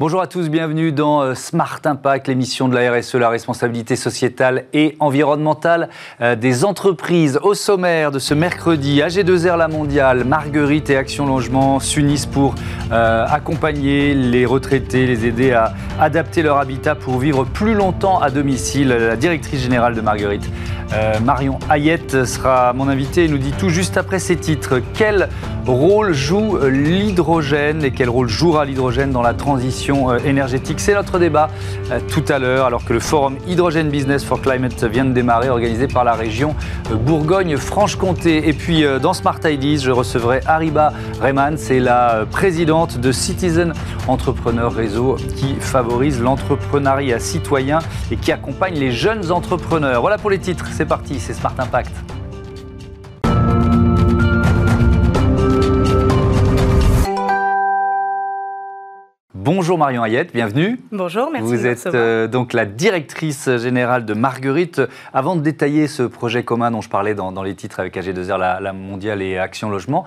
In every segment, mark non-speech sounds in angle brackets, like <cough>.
Bonjour à tous, bienvenue dans euh, Smart Impact, l'émission de la RSE, la responsabilité sociétale et environnementale euh, des entreprises. Au sommaire de ce mercredi, AG2R La Mondiale, Marguerite et Action Logement s'unissent pour euh, accompagner les retraités, les aider à adapter leur habitat pour vivre plus longtemps à domicile. La directrice générale de Marguerite, Marion Hayette, sera mon invitée et nous dit tout juste après ces titres quel rôle joue l'hydrogène et quel rôle jouera l'hydrogène dans la transition euh, énergétique. C'est notre débat euh, tout à l'heure, alors que le forum Hydrogen Business for Climate vient de démarrer, organisé par la région euh, Bourgogne-Franche-Comté. Et puis dans Smart Ideas, je recevrai Ariba Rehman, c'est la présidente de Citizen Entrepreneur Réseau qui favorise l'entrepreneuriat citoyen et qui accompagne les jeunes entrepreneurs. Voilà pour les titres, c'est parti, c'est Smart Impact. Bonjour Marion Hayette, bienvenue. Bonjour, merci. Vous êtes euh, donc la directrice générale de Marguerite. Avant de détailler ce projet commun dont je parlais dans, les titres avec AG2R, la, mondiale et Action Logement,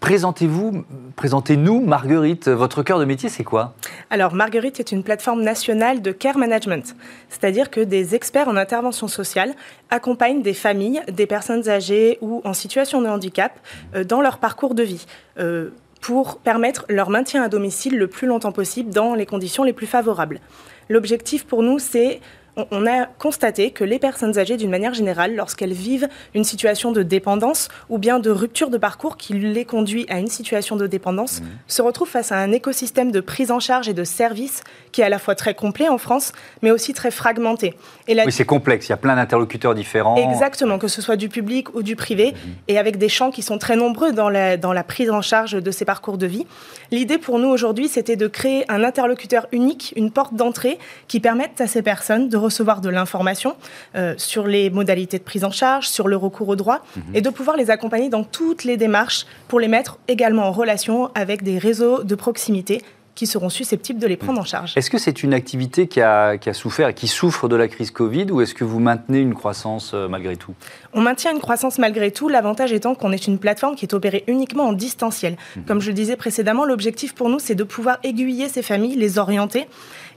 Présentez-vous, présentez-nous Marguerite. Votre cœur de métier, c'est quoi? Alors, Marguerite est une plateforme nationale de care management, c'est-à-dire que des experts en intervention sociale accompagnent des familles, des personnes âgées ou en situation de handicap euh, dans leur parcours de vie. Euh, pour permettre leur maintien à domicile le plus longtemps possible dans les conditions les plus favorables. L'objectif pour nous, c'est on a constaté que les personnes âgées, d'une manière générale, lorsqu'elles vivent une situation de dépendance ou bien de rupture de parcours qui les conduit à une situation de dépendance, mmh. se retrouvent face à un écosystème de prise en charge et de services qui est à la fois très complet en France, mais aussi très fragmenté. Et Oui, c'est complexe, il y a plein d'interlocuteurs différents. Exactement, que ce soit du public ou du privé, mmh. et avec des champs qui sont très nombreux dans la, dans la prise en charge de ces parcours de vie. L'idée pour nous aujourd'hui, c'était de créer un interlocuteur unique, une porte d'entrée qui permette à ces personnes de recevoir de l'information euh, sur les modalités de prise en charge, sur le recours au droit, mhm. et de pouvoir les accompagner dans toutes les démarches pour les mettre également en relation avec des réseaux de proximité qui seront susceptibles de les prendre en charge. Est-ce que c'est une activité qui a, qui a, souffert et qui souffre de la crise Covid ou est-ce que vous maintenez une croissance euh, malgré tout? On maintient une croissance malgré tout, l'avantage étant qu'on est une plateforme qui est opérée uniquement en distanciel. Mhm. Comme je le disais précédemment, l'objectif pour nous, c'est de pouvoir aiguiller ces familles, les orienter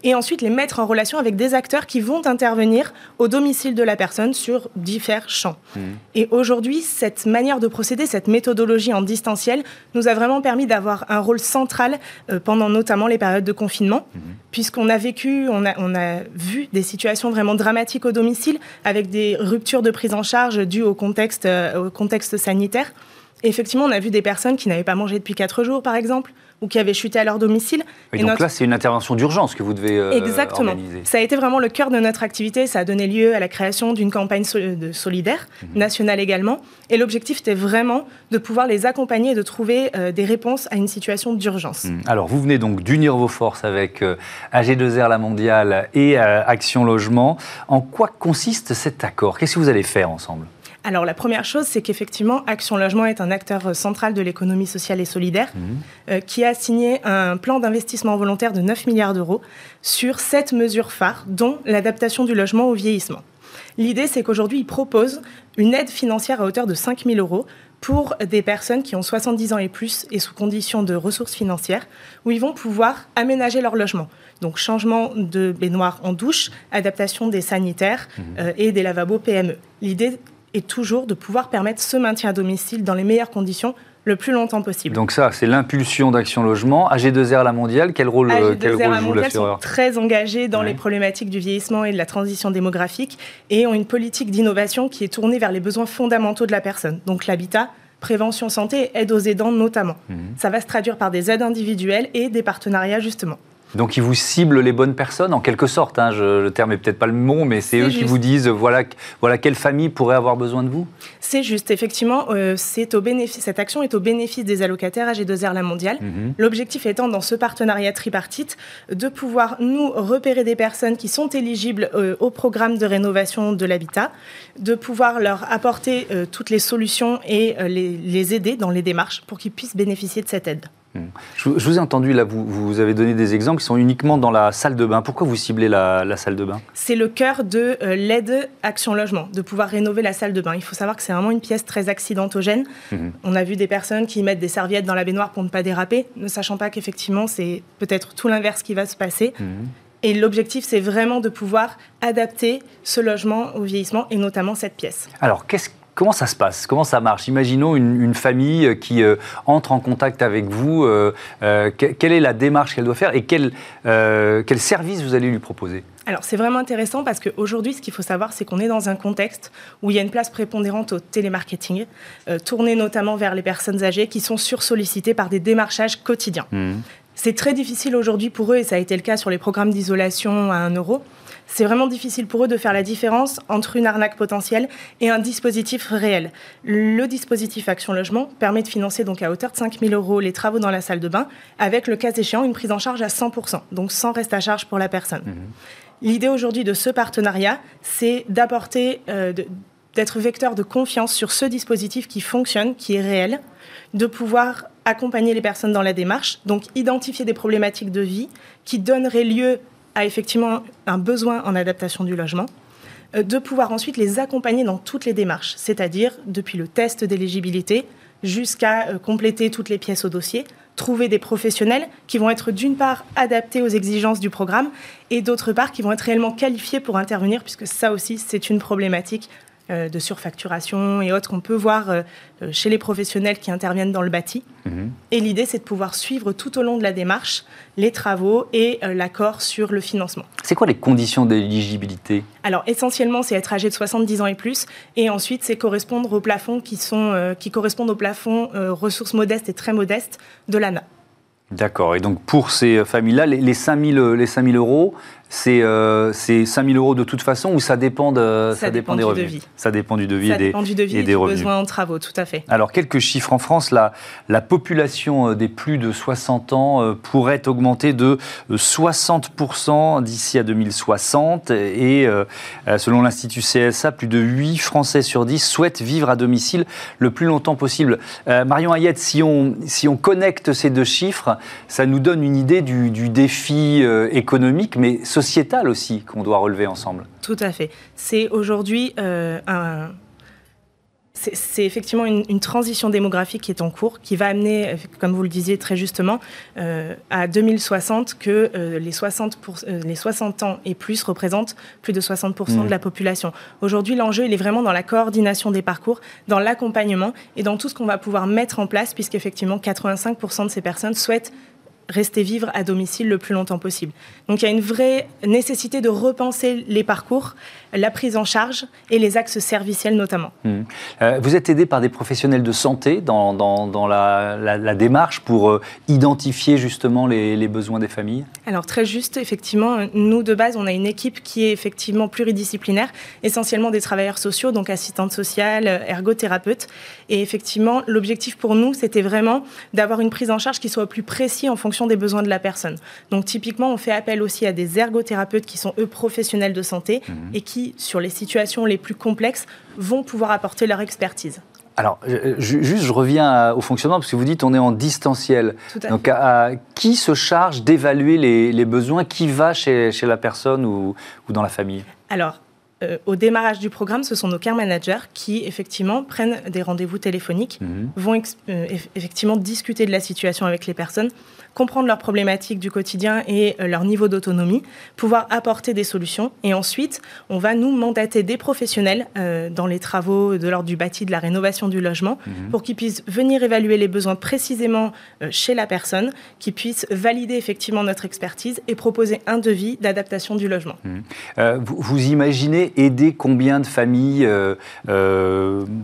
et ensuite les mettre en relation avec des acteurs qui vont intervenir au domicile de la personne sur différents champs. Mmh. Et aujourd'hui, cette manière de procéder, cette méthodologie en distanciel, nous a vraiment permis d'avoir un rôle central euh, pendant notamment les périodes de confinement, mmh. puisqu'on a vécu, on a, on a vu des situations vraiment dramatiques au domicile, avec des ruptures de prise en charge dues au contexte, euh, au contexte sanitaire. Et effectivement, on a vu des personnes qui n'avaient pas mangé depuis quatre jours, par exemple, ou qui avaient chuté à leur domicile. Et, donc là, c'est une intervention d'urgence que vous devez euh, Exactement. Ça a été vraiment le cœur de notre activité. Ça a donné lieu à la création d'une campagne solidaire, mhm. nationale également. Et l'objectif était vraiment de pouvoir les accompagner et de trouver euh, des réponses à une situation d'urgence. Mhm. Alors, vous venez donc d'unir vos forces avec euh, AG2R La Mondiale et Action Logement. En quoi consiste cet accord? Qu'est-ce que vous allez faire ensemble? Alors la première chose, c'est qu'effectivement, Action Logement est un acteur euh, central de l'économie sociale et solidaire mhm. euh, qui a signé un plan d'investissement volontaire de 9 milliards d'euros sur sept mesures phares, dont l'adaptation du logement au vieillissement. L'idée, c'est qu'aujourd'hui, il propose une aide financière à hauteur de 5 000 euros pour des personnes qui ont 70 ans et plus et sous conditions de ressources financières, où ils vont pouvoir aménager leur logement. Donc changement de baignoire en douche, adaptation des sanitaires mhm. euh, et des lavabos PME. L'idée et toujours de pouvoir permettre ce maintien à domicile dans les meilleures conditions le plus longtemps possible. Donc ça, c'est l'impulsion d'Action Logement. AG2R La Mondiale, quel rôle, AG2R quel rôle joue l'assureur Très engagés dans les problématiques du vieillissement et de la transition démographique et ont une politique d'innovation qui est tournée vers les besoins fondamentaux de la personne. Donc l'habitat, prévention santé, aide aux aidants notamment. Mhm. Ça va se traduire par des aides individuelles et des partenariats justement. Donc ils vous ciblent les bonnes personnes en quelque sorte. Hein, le terme est peut-être pas le bon, mais c'est eux qui vous disent voilà, voilà quelle famille pourrait avoir besoin de vous. C'est juste, effectivement, euh, c'est au bénéfice, cette action est au bénéfice des allocataires AG2R La Mondiale. Mhm. L'objectif étant dans ce partenariat tripartite de pouvoir nous repérer des personnes qui sont éligibles euh, au programme de rénovation de l'habitat, de pouvoir leur apporter euh, toutes les solutions et les aider dans les démarches pour qu'ils puissent bénéficier de cette aide. Hmm. Je, vous ai entendu, là, vous, vous, avez donné des exemples qui sont uniquement dans la salle de bain. Pourquoi vous ciblez la, salle de bain? C'est le cœur de euh, l'aide Action Logement, de pouvoir rénover la salle de bain. Il faut savoir que c'est vraiment une pièce très accidentogène. Hmm. On a vu des personnes qui mettent des serviettes dans la baignoire pour ne pas déraper, ne sachant pas qu'effectivement, c'est peut-être tout l'inverse qui va se passer. Hmm. Et l'objectif, c'est vraiment de pouvoir adapter ce logement au vieillissement et notamment cette pièce. Alors, qu'est-ce Comment ça se passe? Comment ça marche? Imaginons une, famille qui euh, entre en contact avec vous. Euh, euh, quelle est la démarche qu'elle doit faire et quel, quel service vous allez lui proposer? Alors c'est vraiment intéressant parce qu'aujourd'hui, ce qu'il faut savoir, c'est qu'on est dans un contexte où il y a une place prépondérante au télémarketing, tourné notamment vers les personnes âgées qui sont sursollicitées par des démarchages quotidiens. Mmh. C'est très difficile aujourd'hui pour eux, et ça a été le cas sur les programmes d'isolation à 1 euro, c'est vraiment difficile pour eux de faire la différence entre une arnaque potentielle et un dispositif réel. Le dispositif Action Logement permet de financer donc à hauteur de 5 000 euros les travaux dans la salle de bain, avec le cas échéant une prise en charge à 100%, donc sans reste à charge pour la personne. Mhm. L'idée aujourd'hui de ce partenariat, c'est d'apporter, euh, d'être vecteur de confiance sur ce dispositif qui fonctionne, qui est réel, de pouvoir accompagner les personnes dans la démarche, donc identifier des problématiques de vie qui donneraient lieu a effectivement un besoin en adaptation du logement, euh, de pouvoir ensuite les accompagner dans toutes les démarches, c'est-à-dire depuis le test d'éligibilité jusqu'à euh, compléter toutes les pièces au dossier, trouver des professionnels qui vont être d'une part adaptés aux exigences du programme et d'autre part qui vont être réellement qualifiés pour intervenir, puisque ça aussi c'est une problématique de surfacturation et autres qu'on peut voir euh, euh, chez les professionnels qui interviennent dans le bâti. Mhm. Et l'idée, c'est de pouvoir suivre tout au long de la démarche les travaux et l'accord sur le financement. C'est quoi les conditions d'éligibilité? Alors, essentiellement, c'est être âgé de 70 ans et plus. Et ensuite, c'est correspondre aux plafonds qui, sont, qui correspondent aux plafonds ressources modestes et très modestes de l'ANA. D'accord. Et donc, pour ces familles-là, les, les 5 les 5 000 euros, c'est euh, 5 000 euros de toute façon ou ça dépend, de, ça, dépend, des revenus Ça dépend du devis, et, des, du devis et, des revenus. besoin en travaux, tout à fait. Alors, quelques chiffres en France. La, la population euh, des plus de 60 ans euh, pourrait augmenter de 60% euh, d'ici à 2060. Et selon l'Institut CSA, plus de 8 Français sur 10 souhaitent vivre à domicile le plus longtemps possible. Marion Ayette, si on, si on connecte ces deux chiffres, ça nous donne une idée du, du défi économique, mais social sociétal aussi qu'on doit relever ensemble. Tout à fait. C'est aujourd'hui euh, un, c'est effectivement une, transition démographique qui est en cours, qui va amener, comme vous le disiez très justement, euh, à 2060 que euh, les, 60 les 60 ans et plus représentent plus de 60% de mmh. la population. Aujourd'hui, l'enjeu, il est vraiment dans la coordination des parcours, dans l'accompagnement et dans tout ce qu'on va pouvoir mettre en place, puisqu'effectivement, 85% de ces personnes souhaitent rester vivre à domicile le plus longtemps possible. Donc il y a une vraie nécessité de repenser les parcours, la prise en charge et les axes serviciels notamment. Mmh. Euh, vous êtes aidé par des professionnels de santé dans, dans, la, démarche pour euh, identifier justement les, les, besoins des familles? Alors très juste, effectivement, nous de base on a une équipe qui est effectivement pluridisciplinaire, essentiellement des travailleurs sociaux, donc assistantes sociales, ergothérapeutes. Et effectivement, l'objectif pour nous c'était vraiment d'avoir une prise en charge qui soit plus précise en fonction des besoins de la personne. Donc typiquement, on fait appel aussi à des ergothérapeutes qui sont eux professionnels de santé mhm. et qui, sur les situations les plus complexes, vont pouvoir apporter leur expertise. Alors, juste, je reviens au fonctionnement, parce que vous dites on est en distanciel. Donc, à, qui se charge d'évaluer les, besoins Qui va chez, la personne ou, dans la famille? Alors, euh, au démarrage du programme, ce sont nos care managers qui, effectivement, prennent des rendez-vous téléphoniques, mhm. vont euh, effectivement discuter de la situation avec les personnes, comprendre leurs problématiques du quotidien et euh, leur niveau d'autonomie, pouvoir apporter des solutions. Et ensuite, on va nous mandater des professionnels euh, dans les travaux de l'ordre du bâti, de la rénovation du logement, mhm. pour qu'ils puissent venir évaluer les besoins précisément euh, chez la personne, qu'ils puissent valider effectivement notre expertise et proposer un devis d'adaptation du logement. Mhm. vous, imaginez aider combien de familles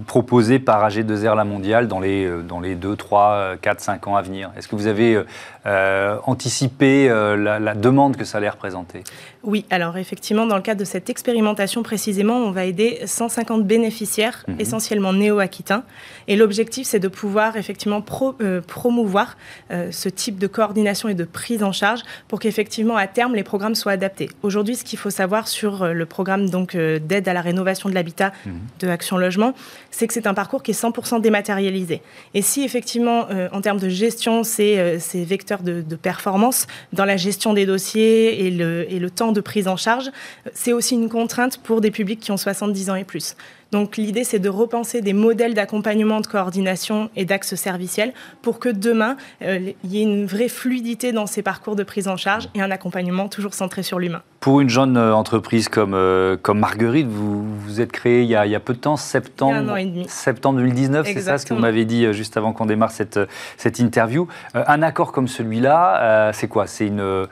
proposées par AG2R La Mondiale dans les, dans les 2, 3, 4, 5 ans à venir? Est-ce que vous avez anticiper la, demande que ça allait représenter Oui, alors effectivement, dans le cadre de cette expérimentation précisément, on va aider 150 bénéficiaires, mhm. essentiellement néo-aquitains. Et l'objectif, c'est de pouvoir effectivement promouvoir ce type de coordination et de prise en charge pour qu'effectivement, à terme, les programmes soient adaptés. Aujourd'hui, ce qu'il faut savoir sur le programme donc d'aide à la rénovation de l'habitat mhm. de Action Logement, c'est que c'est un parcours qui est 100% dématérialisé. Et si effectivement, euh, en termes de gestion, c'est euh, ces vecteurs de, performance dans la gestion des dossiers et le, et le temps de prise en charge, c'est aussi une contrainte pour des publics qui ont 70 ans et plus. Donc l'idée, c'est de repenser des modèles d'accompagnement, de coordination et d'axe serviciel pour que demain, euh, il y ait une vraie fluidité dans ces parcours de prise en charge et un accompagnement toujours centré sur l'humain. Pour une jeune euh, entreprise comme, euh, comme Marguerite, vous vous êtes créée il y, a, il y a peu de temps, septembre, septembre 2019, c'est ça ce que vous m'avez dit juste avant qu'on démarre cette, cette interview. un accord comme celui-là, c'est quoi? C'est une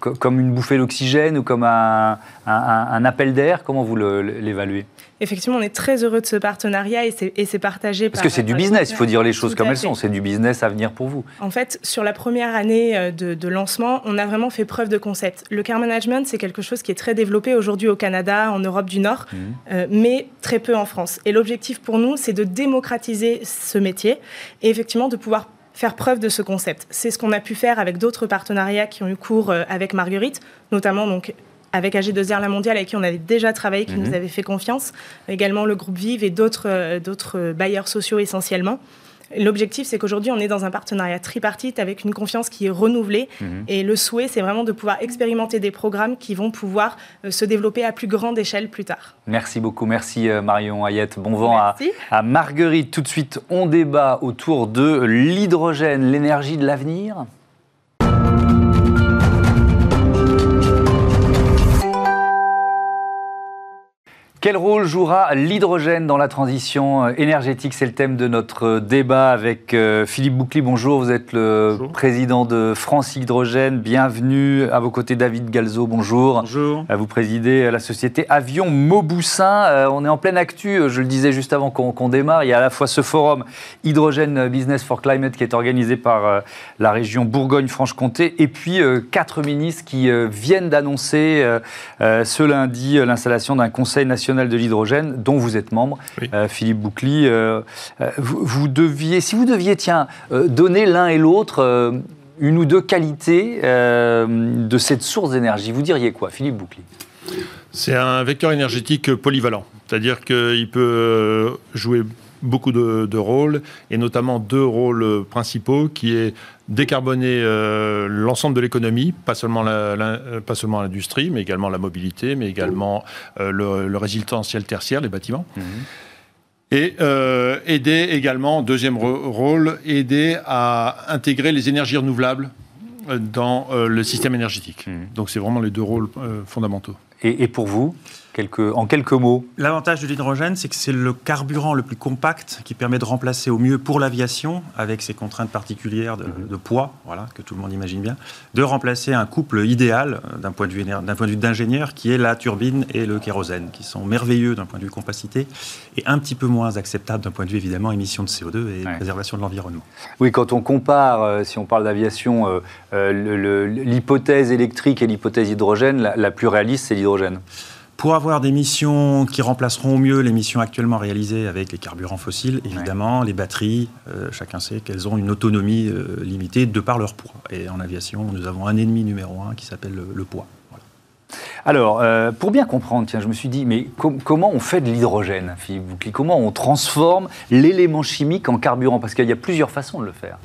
comme une bouffée d'oxygène ou comme un, un appel d'air Comment vous l'évaluez? Effectivement, on est très heureux de ce partenariat et c'est partagé. Parce que c'est du business, il faut dire les choses comme elles sont. C'est du business à venir pour vous. En fait, sur la première année euh, de, lancement, on a vraiment fait preuve de concept. Le care management, c'est quelque chose qui est très développé aujourd'hui au Canada, en Europe du Nord, mmh. euh, mais très peu en France. Et l'objectif pour nous, c'est de démocratiser ce métier et effectivement de pouvoir faire preuve de ce concept. C'est ce qu'on a pu faire avec d'autres partenariats qui ont eu cours euh, avec Marguerite, notamment donc avec AG2R La Mondiale, avec qui on avait déjà travaillé, qui nous mhm. avait fait confiance, également le groupe Vive et d'autres euh, bailleurs sociaux essentiellement. L'objectif, c'est qu'aujourd'hui, on est dans un partenariat tripartite avec une confiance qui est renouvelée. Mhm. Et le souhait, c'est vraiment de pouvoir expérimenter des programmes qui vont pouvoir euh, se développer à plus grande échelle plus tard. Merci beaucoup. Merci euh, Marion Hayette. Bon vent à, à, Marguerite. Tout de suite, on débat autour de l'hydrogène, l'énergie de l'avenir. Quel rôle jouera l'hydrogène dans la transition euh, énergétique? C'est le thème de notre euh, débat avec euh, Philippe Boucli. Bonjour, vous êtes le président de France Hydrogène. Bienvenue. À vos côtés, David Galzo. Bonjour. Bonjour. Vous présidez la société Avion Mauboussin. On est en pleine actu, je le disais juste avant qu'on démarre. Il y a à la fois ce forum Hydrogène Business for Climate qui est organisé par la région Bourgogne-Franche-Comté et puis quatre ministres qui viennent d'annoncer ce lundi l'installation d'un conseil national de l'hydrogène, dont vous êtes membre, euh, Philippe Boucli. Euh, euh, vous, deviez, si vous deviez, tiens, donner l'un et l'autre une ou deux qualités de cette source d'énergie, vous diriez quoi, Philippe Boucli? C'est un vecteur énergétique polyvalent, c'est-à-dire qu'il peut jouer beaucoup de, rôles, et notamment deux rôles principaux, qui est décarboner euh, l'ensemble de l'économie, pas seulement pas seulement l'industrie, mais également la mobilité, mais également euh, le, résidentiel tertiaire, les bâtiments. Mhm. Et euh, aider également, deuxième rôle, aider à intégrer les énergies renouvelables dans le système énergétique. Mhm. Donc c'est vraiment les deux rôles fondamentaux. et pour vous en quelques mots L'avantage de l'hydrogène, c'est que c'est le carburant le plus compact qui permet de remplacer au mieux pour l'aviation, avec ses contraintes particulières de, mhm. poids, voilà, que tout le monde imagine bien, de remplacer un couple idéal euh, d'un point de vue d'un point de vue d'ingénieur, qui est la turbine et le kérosène, qui sont merveilleux d'un point de vue compacité et un petit peu moins acceptables d'un point de vue évidemment émissions de CO2 et préservation de l'environnement. Oui, quand on compare, euh, si on parle d'aviation, euh, l'hypothèse électrique et l'hypothèse hydrogène, la plus réaliste, c'est l'hydrogène. Pour avoir des missions qui remplaceront au mieux les missions actuellement réalisées avec les carburants fossiles, évidemment, les batteries, euh, chacun sait qu'elles ont une autonomie euh, limitée de par leur poids. Et en aviation, nous avons un ennemi numéro un qui s'appelle le, poids. Alors, euh, pour bien comprendre, tiens, je me suis dit, mais comment on fait de l'hydrogène, Philippe Comment on transforme l'élément chimique en carburant? Parce qu'il y a plusieurs façons de le faire.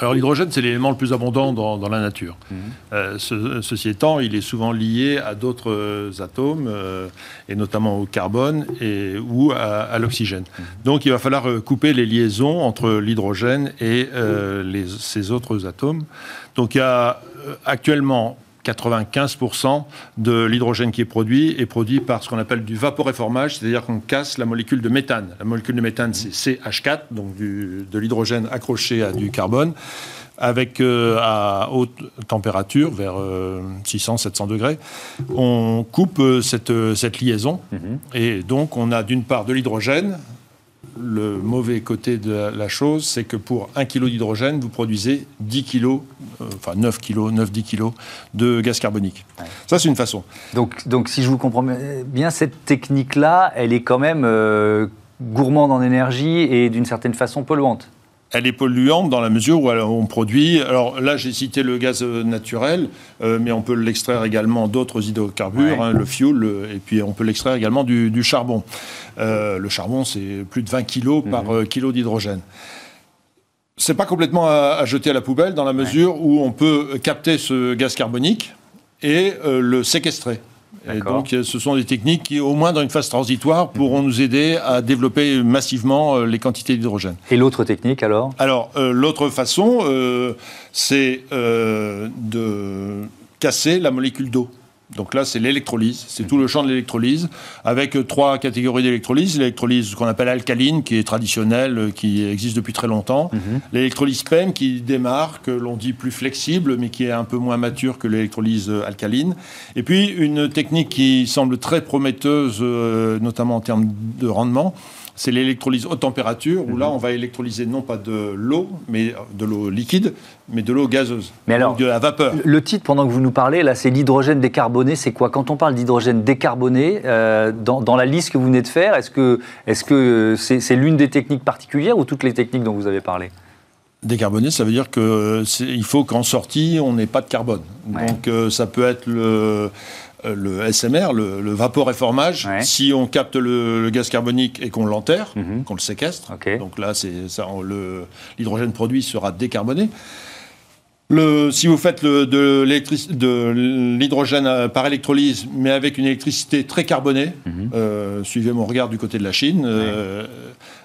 Alors l'hydrogène, c'est l'élément le plus abondant dans, la nature. Mhm. Euh, ceci étant, il est souvent lié à d'autres euh, atomes, euh, et notamment au carbone et, ou à, l'oxygène. Mhm. Donc il va falloir couper les liaisons entre l'hydrogène et ces autres atomes. Donc il y a actuellement 95% de l'hydrogène qui est produit est produit par ce qu'on appelle du vaporéformage, c'est-à-dire qu'on casse la molécule de méthane. La molécule de méthane, c'est CH4, donc de l'hydrogène accroché à du carbone, avec euh, à haute température, vers 600-700 euh, degrés. On coupe euh, cette, cette liaison, mhm. et donc on a d'une part de l'hydrogène, le mauvais côté de la chose, c'est que pour 1 kg d'hydrogène, vous produisez 10 kg enfin 9 kg, 9-10 kg de gaz carbonique. Ça, c'est une façon. Donc, donc, si je vous comprends bien, cette technique-là, elle est quand même gourmande en énergie et d'une certaine façon polluante elle est polluante dans la mesure où on produit. Alors là, j'ai cité le gaz naturel, euh, mais on peut l'extraire également d'autres hydrocarbures, hein, le fuel, et puis on peut l'extraire également du, charbon. Euh, le charbon, c'est plus de 20 kg par mhm. euh, kilo d'hydrogène. C'est pas complètement à, jeter à la poubelle dans la mesure où on peut capter ce gaz carbonique et le séquestrer. Et donc, ce sont des techniques qui, au moins dans une phase transitoire, pourront nous aider à développer massivement euh, les quantités d'hydrogène. Et l'autre technique alors? Alors, euh, l'autre façon, euh, c'est de casser la molécule d'eau. Donc là, c'est l'électrolyse, c'est tout le champ de l'électrolyse, avec trois catégories d'électrolyse. L'électrolyse qu'on appelle alcaline, qui est traditionnelle, qui existe depuis très longtemps. Mhm. L'électrolyse PEM, qui démarre, que l'on dit plus flexible, mais qui est un peu moins mature que l'électrolyse alcaline. Et puis, une technique qui semble très prometteuse, euh, notamment en termes de rendement, c'est l'électrolyse haute température, où là, mhm. on va électrolyser non pas de l'eau, mais de l'eau liquide, mais de l'eau gazeuse, mais alors, de la vapeur. Le titre, pendant que vous nous parlez, là, c'est l'hydrogène décarboné. C'est quoi? Quand on parle d'hydrogène décarboné, euh, dans, la liste que vous venez de faire, est-ce que c'est -ce c'est l'une des techniques particulières ou toutes les techniques dont vous avez parlé? Décarboné, ça veut dire qu'il faut qu'en sortie, on n'ait pas de carbone. Donc euh, ça peut être le le SMR, le, vapeur réformage, si on capte le, gaz carbonique et qu'on l'enterre, mhm. qu'on le séquestre, donc là, l'hydrogène produit sera décarboné. Le, si vous faites le, de l'hydrogène euh, par électrolyse, mais avec une électricité très carbonée, mhm. euh, suivez mon regard du côté de la Chine, euh,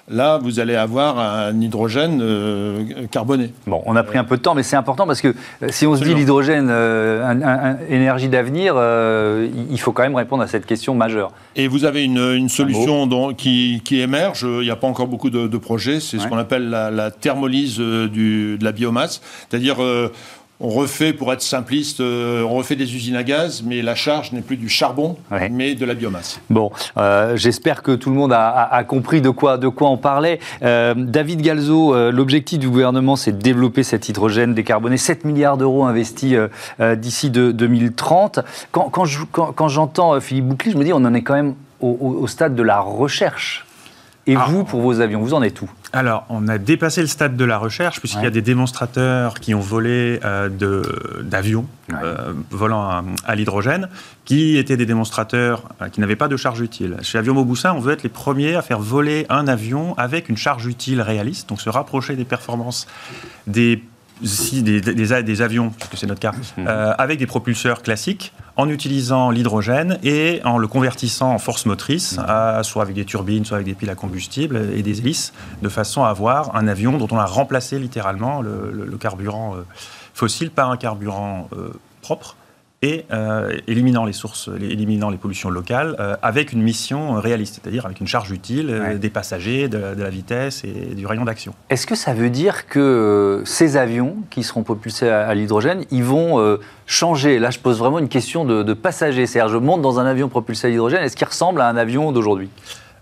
là, vous allez avoir un hydrogène carboné. Bon, on a pris un peu de temps, mais c'est important parce que si on se dit l'hydrogène, un, énergie d'avenir, il faut quand même répondre à cette question majeure. Et vous avez une, solution qui, émerge, il n'y a pas encore beaucoup de, projets, c'est ce qu'on appelle la, thermolyse du, de la biomasse, c'est-à-dire on refait, pour être simpliste, euh, on refait des usines à gaz, mais la charge n'est plus du charbon, mais de la biomasse. Bon, euh, j'espère que tout le monde a, compris de quoi, de quoi on parlait. Euh, David Galzo, l'objectif du gouvernement, c'est de développer cet hydrogène décarboné. 7 milliards d'euros investis d'ici 2030. Quand, j'entends Philippe Boucli, je me dis, on en est quand même au, stade de la recherche. Et ah. vous, pour vos avions, vous en êtes où? Alors, on a dépassé le stade de la recherche, puisqu'il y a des démonstrateurs qui ont volé euh, d'avions euh, volant à, l'hydrogène, qui étaient des démonstrateurs euh, qui n'avaient pas de charge utile. Chez Avion Mauboussin, on veut être les premiers à faire voler un avion avec une charge utile réaliste, donc se rapprocher des performances des des, des, avions, puisque c'est notre cas, <laughs> avec des propulseurs classiques, en utilisant l'hydrogène et en le convertissant en force motrice, mmh. soit avec des turbines, soit avec des piles à combustible et des hélices, de façon à avoir un avion dont on a remplacé littéralement le, carburant euh, fossile par un carburant euh, propre et euh, éliminant les sources, éliminant les pollutions locales, euh, avec une mission réaliste, c'est-à-dire avec une charge utile, euh, des passagers, de, la vitesse et du rayon d'action. Est-ce que ça veut dire que ces avions qui seront propulsés à, l'hydrogène, ils vont changer? Là, je pose vraiment une question de, de passagers. C'est-à-dire, je monte dans un avion propulsé à l'hydrogène, est-ce qu'il ressemble à un avion d'aujourd'hui?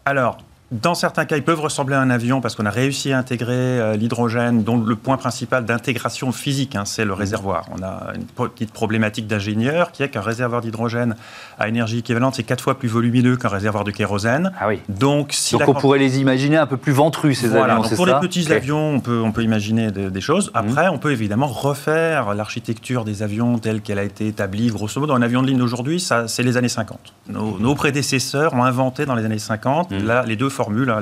Alors, dans certains cas, ils peuvent ressembler à un avion parce qu'on a réussi à intégrer euh, l'hydrogène, dont le point principal d'intégration physique, hein, c'est le réservoir. On a une petite problématique d'ingénieur qui est qu'un réservoir d'hydrogène à énergie équivalente, c'est quatre fois plus volumineux qu'un réservoir de kérosène. Ah oui. Donc, si donc on pourrait les imaginer un peu plus ventrus, ces avions, Pour les petits avions, on peut, on peut imaginer des choses. Mhm. Après, on peut évidemment refaire l'architecture des avions telle qu'elle a été établie, grosso modo. Un avion de ligne d'aujourd'hui, c'est les années 50. Nos, prédécesseurs ont inventé dans les années 50 mhm. là, les deux formule, hein,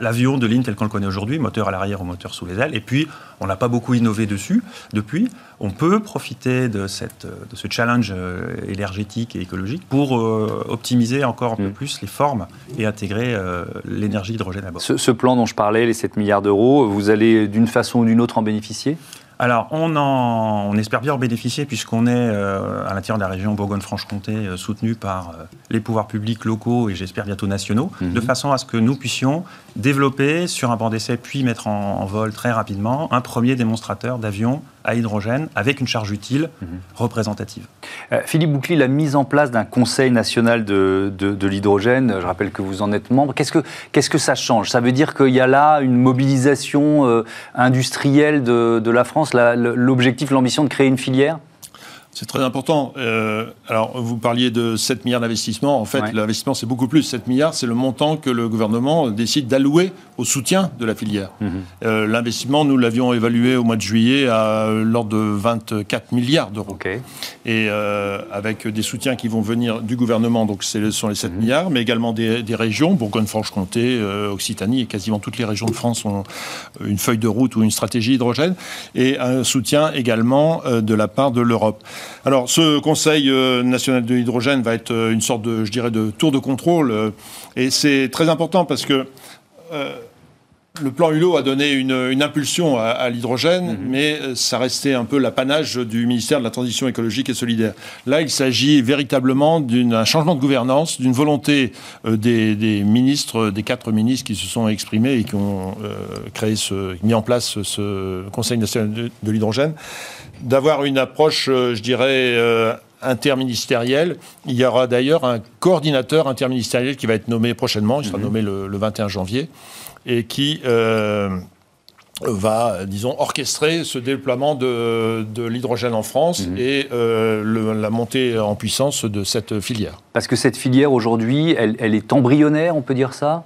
l'avion de ligne tel qu'on le connaît aujourd'hui, moteur à l'arrière ou moteur sous les ailes. Et puis, on n'a pas beaucoup innové dessus depuis. On peut profiter de, cette, de ce challenge euh, énergétique et écologique pour euh, optimiser encore un peu mm. plus les formes et intégrer euh, l'énergie hydrogène à bord. Ce, ce, plan dont je parlais, les 7 milliards d'euros, vous allez d'une façon ou d'une autre en bénéficier? Alors, on, en, on espère bien en bénéficier puisqu'on est euh, à l'intérieur de la région Bourgogne-Franche-Comté euh, soutenu par euh, les pouvoirs publics locaux et j'espère bientôt nationaux, mhm. de façon à ce que nous puissions développer sur un banc d'essai puis mettre en, en, vol très rapidement un premier démonstrateur d'avion à hydrogène avec une charge utile mhm. représentative. Philippe Boucli, la mise en place d'un Conseil national de, de, l'hydrogène, je rappelle que vous en êtes membre, qu'est-ce que, que ça change? Ça veut dire qu'il y a là une mobilisation industrielle de, de, la France l'objectif, l'ambition de créer une filière? C'est très important. Euh, alors, vous parliez de 7 milliards d'investissement. En fait, l'investissement, c'est beaucoup plus. 7 milliards, c'est le montant que le gouvernement décide d'allouer au soutien de la filière. Mhm. Euh, l'investissement, nous l'avions évalué au mois de juillet à l'ordre de 24 milliards d'euros. Et euh, avec des soutiens qui vont venir du gouvernement, donc ce sont les 7 mhm. milliards, mais également des, régions, Bourgogne-Franche-Comté, Occitanie, et quasiment toutes les régions de France ont une feuille de route ou une stratégie hydrogène, et un soutien également de la part de l'Europe. Alors, ce Conseil euh, national de l'hydrogène va être euh, une sorte de, je dirais, de tour de contrôle. Euh, et c'est très important parce que le plan Hulot a donné une, impulsion à, l'hydrogène, mhm. mais ça restait un peu l'apanage du ministère de la Transition écologique et solidaire. Là, il s'agit véritablement d'un changement de gouvernance, d'une volonté des, ministres, des quatre ministres qui se sont exprimés et qui ont créé ce, mis en place ce Conseil national de l'hydrogène d'avoir une approche, euh, je dirais, euh, interministérielle. Il y aura d'ailleurs un coordinateur interministériel qui va être nommé prochainement, il sera mhm. nommé le, 21 janvier, et qui euh, va, disons, orchestrer ce déploiement de, l'hydrogène en France mhm. et la montée en puissance de cette filière. Parce que cette filière, aujourd'hui, elle est embryonnaire, on peut dire ça?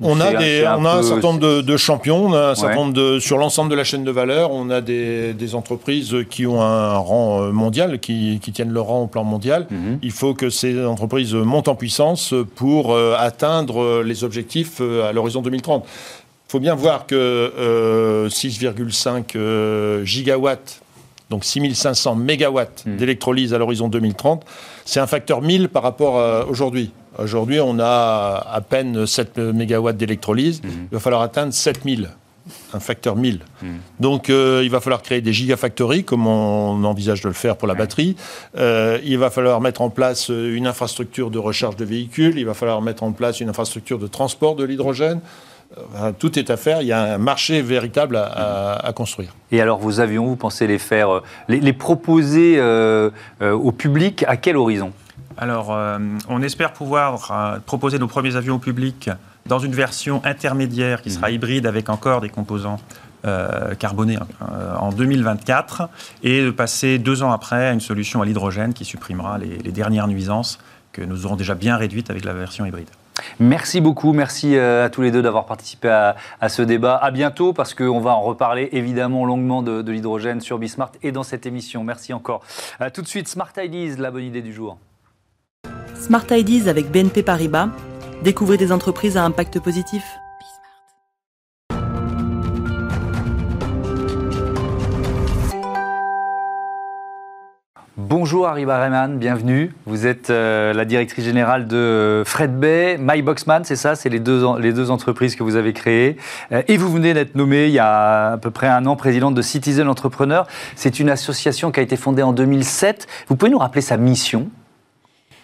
On a, des, on a un certain nombre de, champions, on a un certain nombre de, sur l'ensemble de la chaîne de valeur, on a des, entreprises qui ont un rang euh, mondial, qui, tiennent leur rang au plan mondial. Mhm. Il faut que ces entreprises montent en puissance pour euh, atteindre les objectifs euh, à l'horizon 2030. Il faut bien voir que 6,5 gigawatts, donc 6500 mégawatts mhm. d'électrolyse à l'horizon 2030, c'est un facteur 1000 par rapport à aujourd'hui. Aujourd'hui, on a à peine 7 MW d'électrolyse. Mhm. Il va falloir atteindre 7000 un facteur 1000. Mhm. Donc euh, il va falloir créer des gigafactories, comme on envisage de le faire pour la batterie. Euh, il va falloir mettre en place euh, une infrastructure de recharge de véhicules. Il va falloir mettre en place une infrastructure de transport de l'hydrogène. Tout est à faire. Il y a un marché véritable à, construire. Et alors, vos avions, vous pensez les faire, les, proposer au public à quel horizon? Alors, euh, on espère pouvoir euh, proposer nos premiers avions au public dans une version intermédiaire qui sera mhm. hybride avec encore des composants euh, carbonés en 2024 et de passer deux ans après à une solution à l'hydrogène qui supprimera les, dernières nuisances que nous aurons déjà bien réduites avec la version hybride. Merci beaucoup, merci à tous les deux d'avoir participé à, ce débat. À bientôt parce qu'on va en reparler évidemment longuement de, de l'hydrogène sur Bismart et dans cette émission. Merci encore. tout de suite, Smart Ideas, la bonne idée du jour. Smart Ideas avec BNP Paribas. Découvrez des entreprises à impact positif. Bonjour Ariba Rehman, bienvenue. Vous êtes euh, la directrice générale de Fred Bay, MyBoxman, c'est ça? C'est les deux, les deux entreprises que vous avez créées. Euh, et vous venez d'être nommée il y a à peu près un an présidente de Citizen Entrepreneur. C'est une association qui a été fondée en 2007. Vous pouvez nous rappeler sa mission?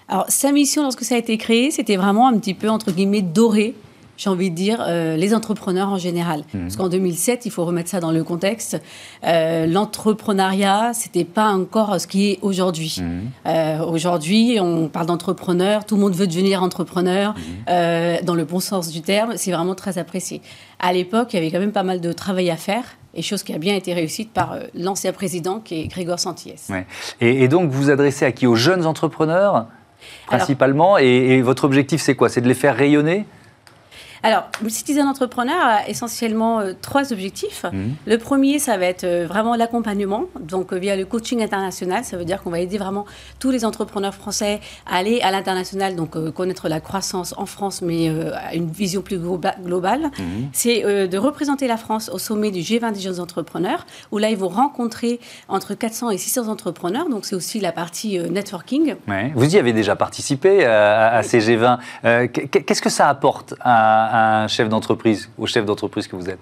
Alors, sa mission, lorsque ça a été créé, c'était vraiment un petit peu, entre guillemets, doré j'ai envie de dire, euh, les entrepreneurs en général. Mhm. Parce qu'en 2007, il faut remettre ça dans le contexte, euh, l'entrepreneuriat, c'était pas encore ce qui est aujourd'hui. Mhm. Euh, aujourd'hui, on parle d'entrepreneur, tout le monde veut devenir entrepreneur, mhm. dans le bon sens du terme, c'est vraiment très apprécié. À l'époque, il y avait quand même pas mal de travail à faire, et chose qui a bien été réussie par l'ancien président, qui est Grégor Santilles. Ouais. Et, et donc, vous vous adressez à qui? Aux jeunes entrepreneurs principalement? et, votre objectif, c'est quoi? C'est de les faire rayonner? Alors, le Citizen Entrepreneur a essentiellement euh, trois objectifs. Mhm. Le premier, ça va être euh, vraiment l'accompagnement, donc euh, via le coaching international. Ça veut dire qu'on va aider vraiment tous les entrepreneurs français à aller à l'international, donc connaître la croissance en France, mais à une vision plus globale. Mhm. C'est de représenter la France au sommet du G20 des jeunes entrepreneurs, où là, ils vont rencontrer entre 400 et 600 entrepreneurs. Donc, c'est aussi la partie networking. Vous y avez déjà participé à, ces G20. Qu'est-ce que ça apporte à chef d'entreprise, au chef d'entreprise que vous êtes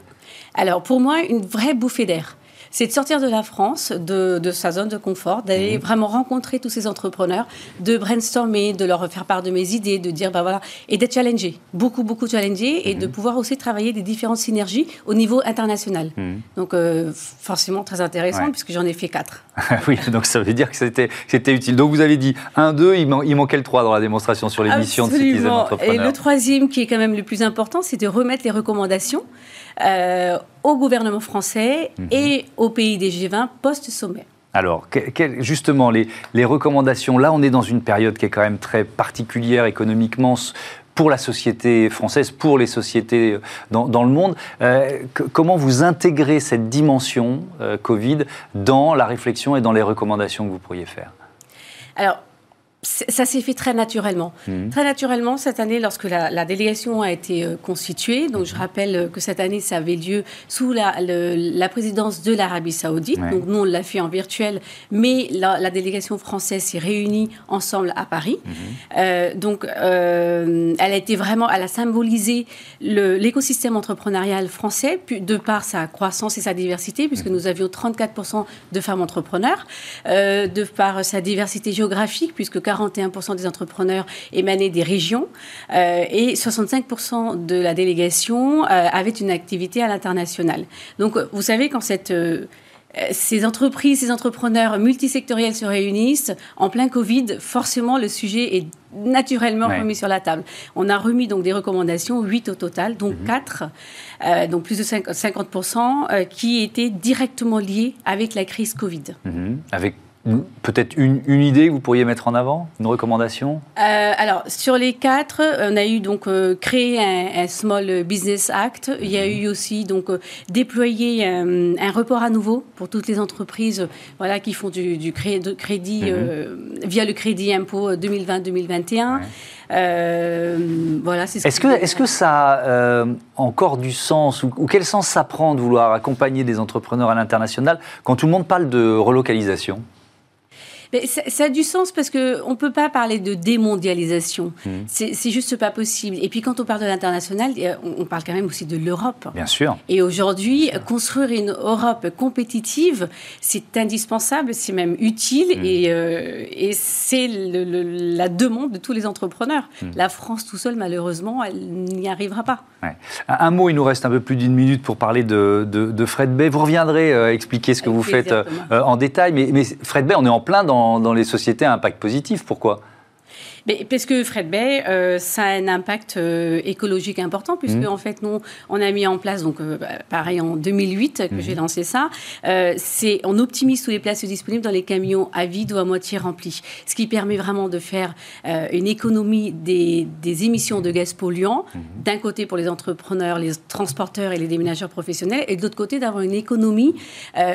Alors, pour moi, une vraie bouffée d'air c'est de sortir de la France, de, sa zone de confort, d'aller mhm. vraiment rencontrer tous ces entrepreneurs, de brainstormer, de leur faire part de mes idées, de dire, bah voilà, et d'être challengé, beaucoup, beaucoup challengé, et de mhm. pouvoir aussi travailler des différentes synergies au niveau international. Mhm. Donc, euh, forcément, très intéressant, puisque j'en ai fait quatre. <laughs> oui, donc ça veut dire que c'était, c'était utile. Donc, vous avez dit un, deux, il, il manquait le trois dans la démonstration sur les missions de Citizen Entrepreneur. Et le troisième, qui est quand même le plus important, c'est de remettre les recommandations. Euh, au gouvernement français mhm. et aux pays des G20 post-sommet. Alors, justement, les, les, recommandations, là, on est dans une période qui est quand même très particulière économiquement pour la société française, pour les sociétés dans, dans le monde. Euh, comment vous intégrez cette dimension euh, Covid dans la réflexion et dans les recommandations que vous pourriez faire? Alors, ça s'est fait très naturellement. Mhm. Très naturellement, cette année, lorsque la, délégation a été euh, constituée, donc je rappelle euh, que cette année, ça avait lieu sous la, la présidence de l'Arabie saoudite. Donc nous, on l'a fait en virtuel, mais la, délégation française s'est réunie ensemble à Paris. Mhm. Euh, donc elle a été vraiment, elle a symbolisé l'écosystème entrepreneurial français de par sa croissance et sa diversité, puisque mhm. nous avions 34% de femmes entrepreneurs, de par sa diversité géographique, puisque 41% des entrepreneurs émanaient des régions euh, et 65% de la délégation euh, avait une activité à l'international. Donc, vous savez, quand cette euh, ces entreprises, ces entrepreneurs multisectoriels se réunissent en plein Covid, forcément le sujet est naturellement remis sur la table. On a remis donc des recommandations, 8 au total, donc 4, mhm. donc plus de 50%, qui étaient directement liées avec la crise Covid. Mhm. Avec Peut-être une, idée que vous pourriez mettre en avant, une recommandation euh, Alors, sur les quatre, on a eu donc euh, créé un, Small Business Act. Il y a eu aussi donc euh, déployé un, report à nouveau pour toutes les entreprises voilà, qui font du, crédit mhm. via le crédit impôt 2020-2021. voilà, est-ce que, est que ça a encore du sens ou, ou, quel sens ça prend de vouloir accompagner des entrepreneurs à l'international quand tout le monde parle de relocalisation? Ça, a du sens parce qu'on ne peut pas parler de démondialisation. Hmm. C'est juste pas possible. Et puis quand on parle de l'international, on, parle quand même aussi de l'Europe. Bien sûr. Et aujourd'hui, construire une Europe compétitive, c'est indispensable, c'est même utile hmm. et, euh, et c'est la demande de tous les entrepreneurs. Hmm. La France tout seul, malheureusement, elle n'y arrivera pas. Un, mot, il nous reste un peu plus d'une minute pour parler de, de, Fred Bay. Vous reviendrez euh, expliquer ce que vous faites euh, en détail, mais, mais Fred Bay, on est en plein dans dans, les sociétés à impact positif. Pourquoi? Parce que Fred Bay, euh, ça a un impact euh, écologique important, puisque mmh. en fait, nous, on a mis en place, donc euh, bah, pareil en 2008 que mmh. j'ai lancé ça, c'est on optimise tous les places disponibles dans les camions à vide ou à moitié remplis, ce qui permet vraiment de faire une économie des, des, émissions de gaz polluants, mmh. d'un côté pour les entrepreneurs, les transporteurs et les déménageurs professionnels, et de l'autre côté d'avoir une économie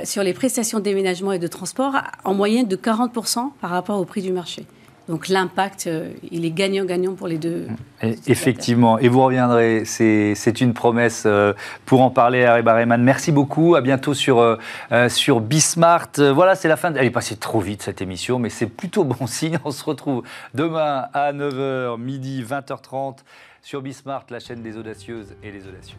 sur les prestations de déménagement et de transport en moyenne de 40% par rapport au prix du marché. Donc l'impact, euh, il est gagnant-gagnant pour les deux. effectivement, et vous reviendrez, c'est une promesse euh, pour en parler, Harry Barreman. Merci beaucoup, à bientôt sur, euh, sur Bismart. Voilà, c'est la fin. Elle est passée trop vite cette émission, mais c'est plutôt bon <laughs> signe. On se retrouve demain à 9h, midi, 20h30 sur Bismart, la chaîne des audacieuses et les audacieux.